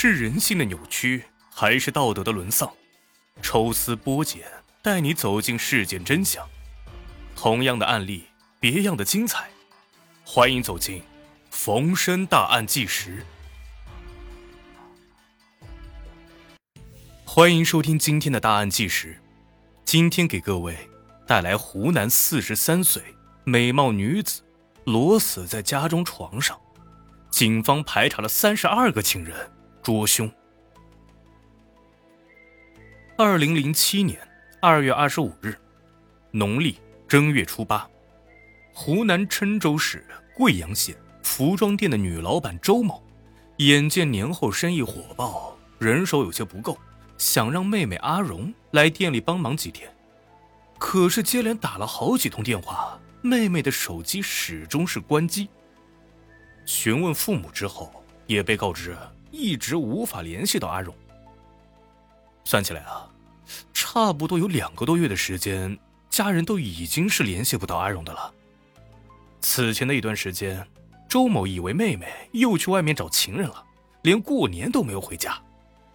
是人性的扭曲，还是道德的沦丧？抽丝剥茧，带你走进事件真相。同样的案例，别样的精彩。欢迎走进《逢申大案纪实》。欢迎收听今天的大案纪实。今天给各位带来湖南四十三岁美貌女子裸死在家中床上，警方排查了三十二个情人。捉凶。二零零七年二月二十五日，农历正月初八，湖南郴州市贵阳县服装店的女老板周某，眼见年后生意火爆，人手有些不够，想让妹妹阿荣来店里帮忙几天。可是接连打了好几通电话，妹妹的手机始终是关机。询问父母之后，也被告知。一直无法联系到阿荣。算起来啊，差不多有两个多月的时间，家人都已经是联系不到阿荣的了。此前的一段时间，周某以为妹妹又去外面找情人了，连过年都没有回家，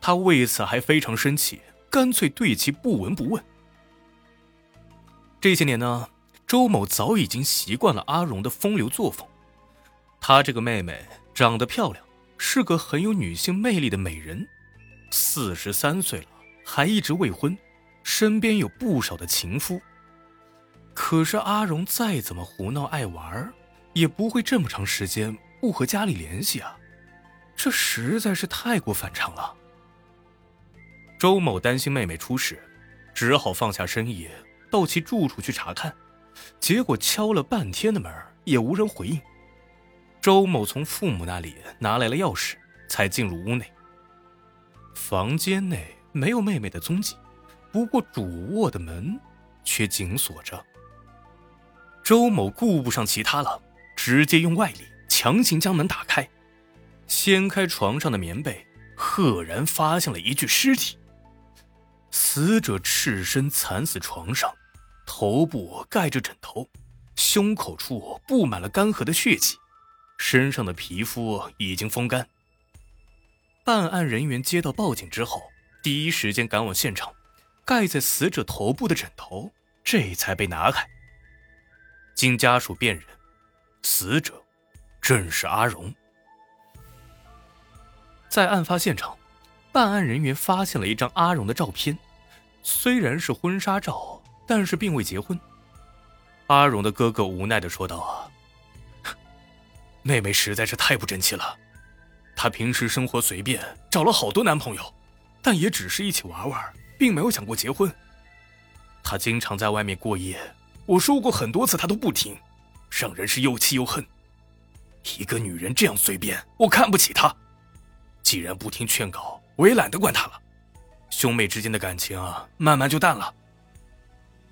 他为此还非常生气，干脆对其不闻不问。这些年呢，周某早已经习惯了阿荣的风流作风，他这个妹妹长得漂亮。是个很有女性魅力的美人，四十三岁了还一直未婚，身边有不少的情夫。可是阿荣再怎么胡闹爱玩，也不会这么长时间不和家里联系啊，这实在是太过反常了。周某担心妹妹出事，只好放下生意到其住处去查看，结果敲了半天的门也无人回应。周某从父母那里拿来了钥匙，才进入屋内。房间内没有妹妹的踪迹，不过主卧的门却紧锁着。周某顾不上其他了，直接用外力强行将门打开，掀开床上的棉被，赫然发现了一具尸体。死者赤身惨死床上，头部盖着枕头，胸口处布满了干涸的血迹。身上的皮肤已经风干。办案人员接到报警之后，第一时间赶往现场，盖在死者头部的枕头这才被拿开。经家属辨认，死者正是阿荣。在案发现场，办案人员发现了一张阿荣的照片，虽然是婚纱照，但是并未结婚。阿荣的哥哥无奈的说道：“。”妹妹实在是太不争气了，她平时生活随便，找了好多男朋友，但也只是一起玩玩，并没有想过结婚。她经常在外面过夜，我说过很多次，她都不听，让人是又气又恨。一个女人这样随便，我看不起她。既然不听劝告，我也懒得管她了。兄妹之间的感情啊，慢慢就淡了。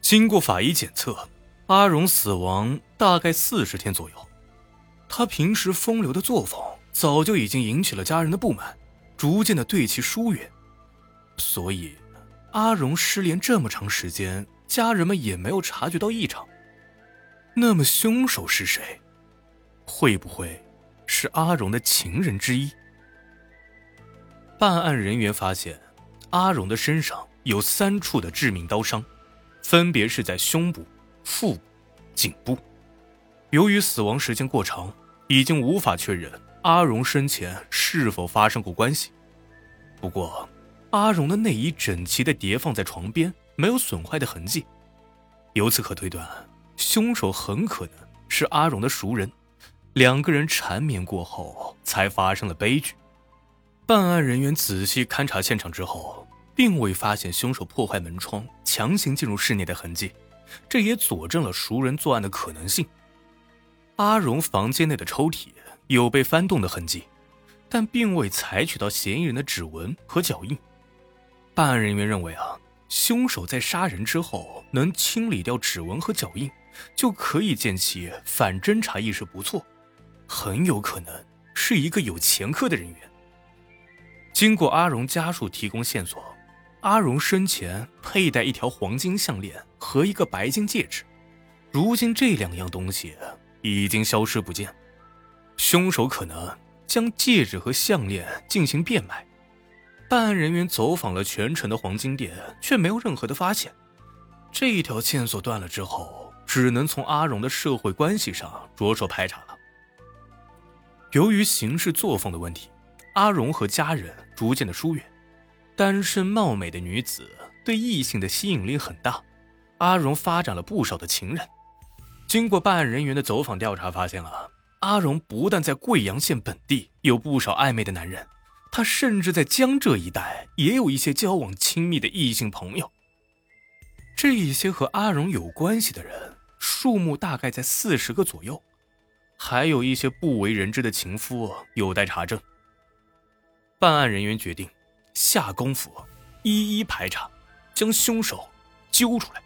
经过法医检测，阿荣死亡大概四十天左右。他平时风流的作风早就已经引起了家人的不满，逐渐的对其疏远，所以阿荣失联这么长时间，家人们也没有察觉到异常。那么凶手是谁？会不会是阿荣的情人之一？办案人员发现，阿荣的身上有三处的致命刀伤，分别是在胸部、腹部、颈部。由于死亡时间过长。已经无法确认阿荣生前是否发生过关系。不过，阿荣的内衣整齐地叠放在床边，没有损坏的痕迹。由此可推断，凶手很可能是阿荣的熟人，两个人缠绵过后才发生了悲剧。办案人员仔细勘察现场之后，并未发现凶手破坏门窗、强行进入室内的痕迹，这也佐证了熟人作案的可能性。阿荣房间内的抽屉有被翻动的痕迹，但并未采取到嫌疑人的指纹和脚印。办案人员认为啊，凶手在杀人之后能清理掉指纹和脚印，就可以见其反侦查意识不错，很有可能是一个有前科的人员。经过阿荣家属提供线索，阿荣生前佩戴一条黄金项链和一个白金戒指，如今这两样东西。已经消失不见，凶手可能将戒指和项链进行变卖，办案人员走访了全城的黄金店，却没有任何的发现。这一条线索断了之后，只能从阿荣的社会关系上着手排查了。由于行事作风的问题，阿荣和家人逐渐的疏远。单身貌美的女子对异性的吸引力很大，阿荣发展了不少的情人。经过办案人员的走访调查，发现了阿荣不但在贵阳县本地有不少暧昧的男人。他甚至在江浙一带也有一些交往亲密的异性朋友。这一些和阿荣有关系的人数目大概在四十个左右，还有一些不为人知的情夫有待查证。办案人员决定下功夫，一一排查，将凶手揪出来。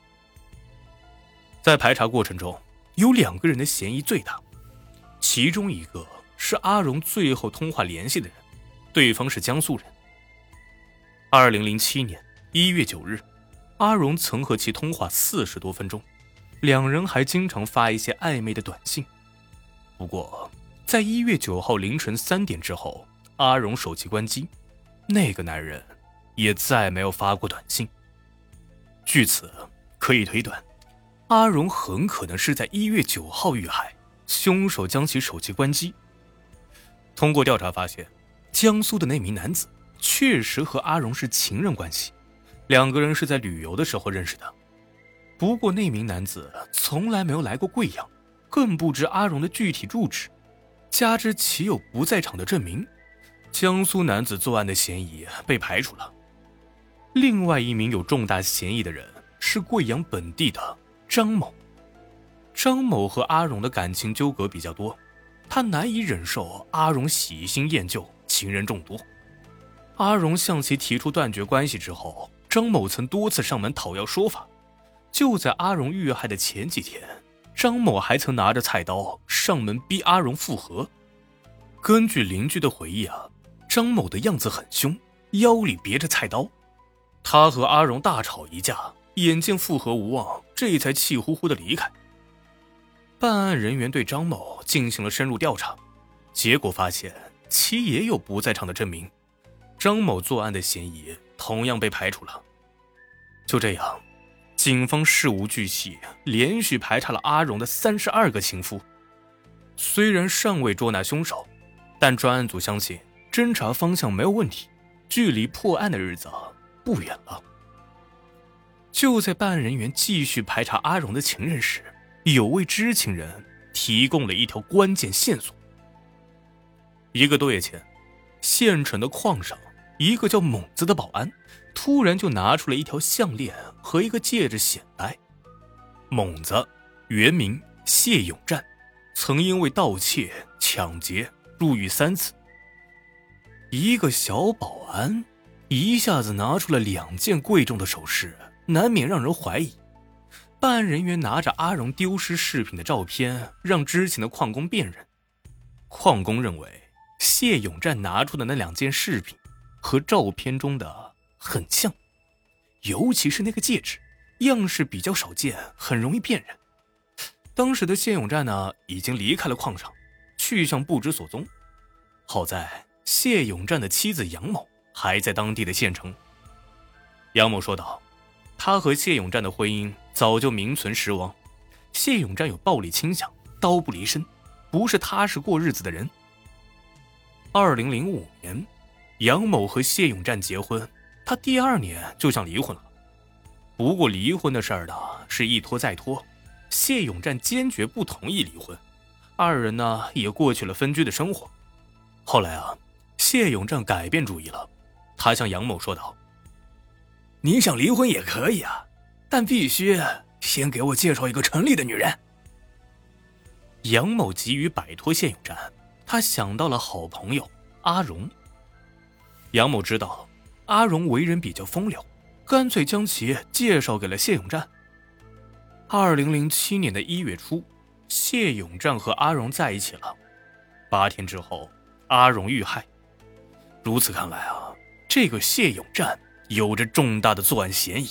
在排查过程中，有两个人的嫌疑最大，其中一个是阿荣最后通话联系的人。对方是江苏人。二零零七年一月九日，阿荣曾和其通话四十多分钟，两人还经常发一些暧昧的短信。不过，在一月九号凌晨三点之后，阿荣手机关机，那个男人也再没有发过短信。据此可以推断，阿荣很可能是在一月九号遇害，凶手将其手机关机。通过调查发现。江苏的那名男子确实和阿荣是情人关系，两个人是在旅游的时候认识的。不过那名男子从来没有来过贵阳，更不知阿荣的具体住址，加之其有不在场的证明，江苏男子作案的嫌疑被排除了。另外一名有重大嫌疑的人是贵阳本地的张某。张某和阿荣的感情纠葛比较多，他难以忍受阿荣喜新厌旧。情人众多，阿荣向其提出断绝关系之后，张某曾多次上门讨要说法。就在阿荣遇害的前几天，张某还曾拿着菜刀上门逼阿荣复合。根据邻居的回忆啊，张某的样子很凶，腰里别着菜刀。他和阿荣大吵一架，眼见复合无望，这才气呼呼的离开。办案人员对张某进行了深入调查，结果发现。其也有不在场的证明，张某作案的嫌疑同样被排除了。就这样，警方事无巨细，连续排查了阿荣的三十二个情夫。虽然尚未捉拿凶手，但专案组相信侦查方向没有问题，距离破案的日子不远了。就在办案人员继续排查阿荣的情人时，有位知情人提供了一条关键线索。一个多月前，县城的矿上，一个叫猛子的保安突然就拿出了一条项链和一个戒指显摆。猛子原名谢永战，曾因为盗窃、抢劫入狱三次。一个小保安一下子拿出了两件贵重的首饰，难免让人怀疑。办案人员拿着阿荣丢失饰品的照片，让之前的矿工辨认。矿工认为。谢永战拿出的那两件饰品，和照片中的很像，尤其是那个戒指，样式比较少见，很容易辨认。当时的谢永战呢，已经离开了矿场，去向不知所踪。好在谢永战的妻子杨某还在当地的县城。杨某说道：“他和谢永战的婚姻早就名存实亡，谢永战有暴力倾向，刀不离身，不是踏实过日子的人。”二零零五年，杨某和谢永战结婚，他第二年就想离婚了。不过离婚的事儿呢，是一拖再拖，谢永战坚决不同意离婚，二人呢也过起了分居的生活。后来啊，谢永战改变主意了，他向杨某说道：“你想离婚也可以啊，但必须先给我介绍一个城里的女人。”杨某急于摆脱谢永战。他想到了好朋友阿荣。杨某知道阿荣为人比较风流，干脆将其介绍给了谢永战。二零零七年的一月初，谢永战和阿荣在一起了。八天之后，阿荣遇害。如此看来啊，这个谢永战有着重大的作案嫌疑。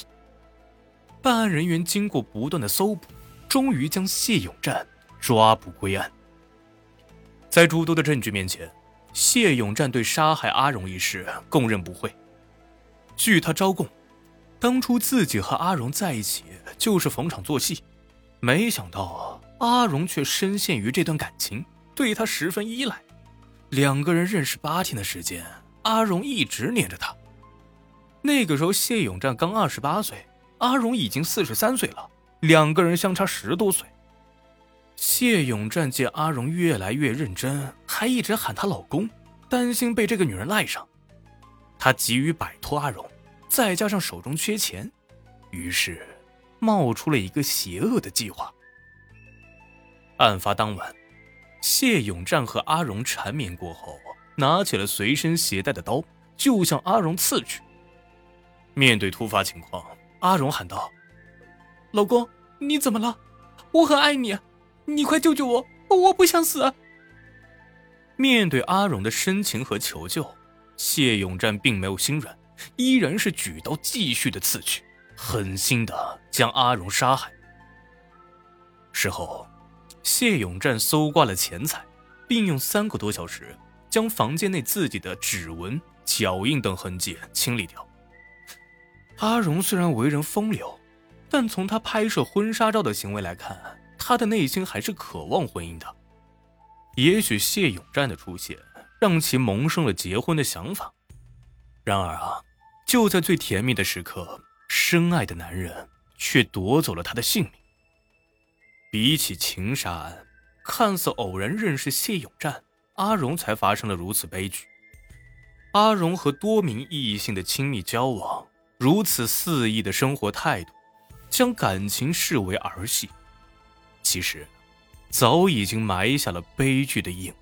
办案人员经过不断的搜捕，终于将谢永战抓捕归案。在诸多的证据面前，谢永战对杀害阿荣一事供认不讳，据他招供，当初自己和阿荣在一起就是逢场作戏，没想到，阿荣却深陷于这段感情，对他十分依赖。两个人认识八天的时间，阿荣一直黏着他。那个时候，谢永战刚二十八岁，阿荣已经四十三岁了，两个人相差十多岁。谢永战见阿荣越来越认真，还一直喊她老公，担心被这个女人赖上，他急于摆脱阿荣，再加上手中缺钱，于是冒出了一个邪恶的计划。案发当晚，谢永战和阿荣缠绵过后，拿起了随身携带的刀，就向阿荣刺去。面对突发情况，阿荣喊道：“老公，你怎么了？我很爱你。”你快救救我！我不想死。面对阿荣的深情和求救，谢永战并没有心软，依然是举刀继续的刺去，狠心的将阿荣杀害。事后，谢永战搜刮了钱财，并用三个多小时将房间内自己的指纹、脚印等痕迹清理掉。阿荣虽然为人风流，但从他拍摄婚纱照的行为来看。他的内心还是渴望婚姻的，也许谢永战的出现让其萌生了结婚的想法。然而啊，就在最甜蜜的时刻，深爱的男人却夺走了他的性命。比起情杀案，看似偶然认识谢永战，阿荣才发生了如此悲剧。阿荣和多名异性的亲密交往，如此肆意的生活态度，将感情视为儿戏。其实，早已经埋下了悲剧的影。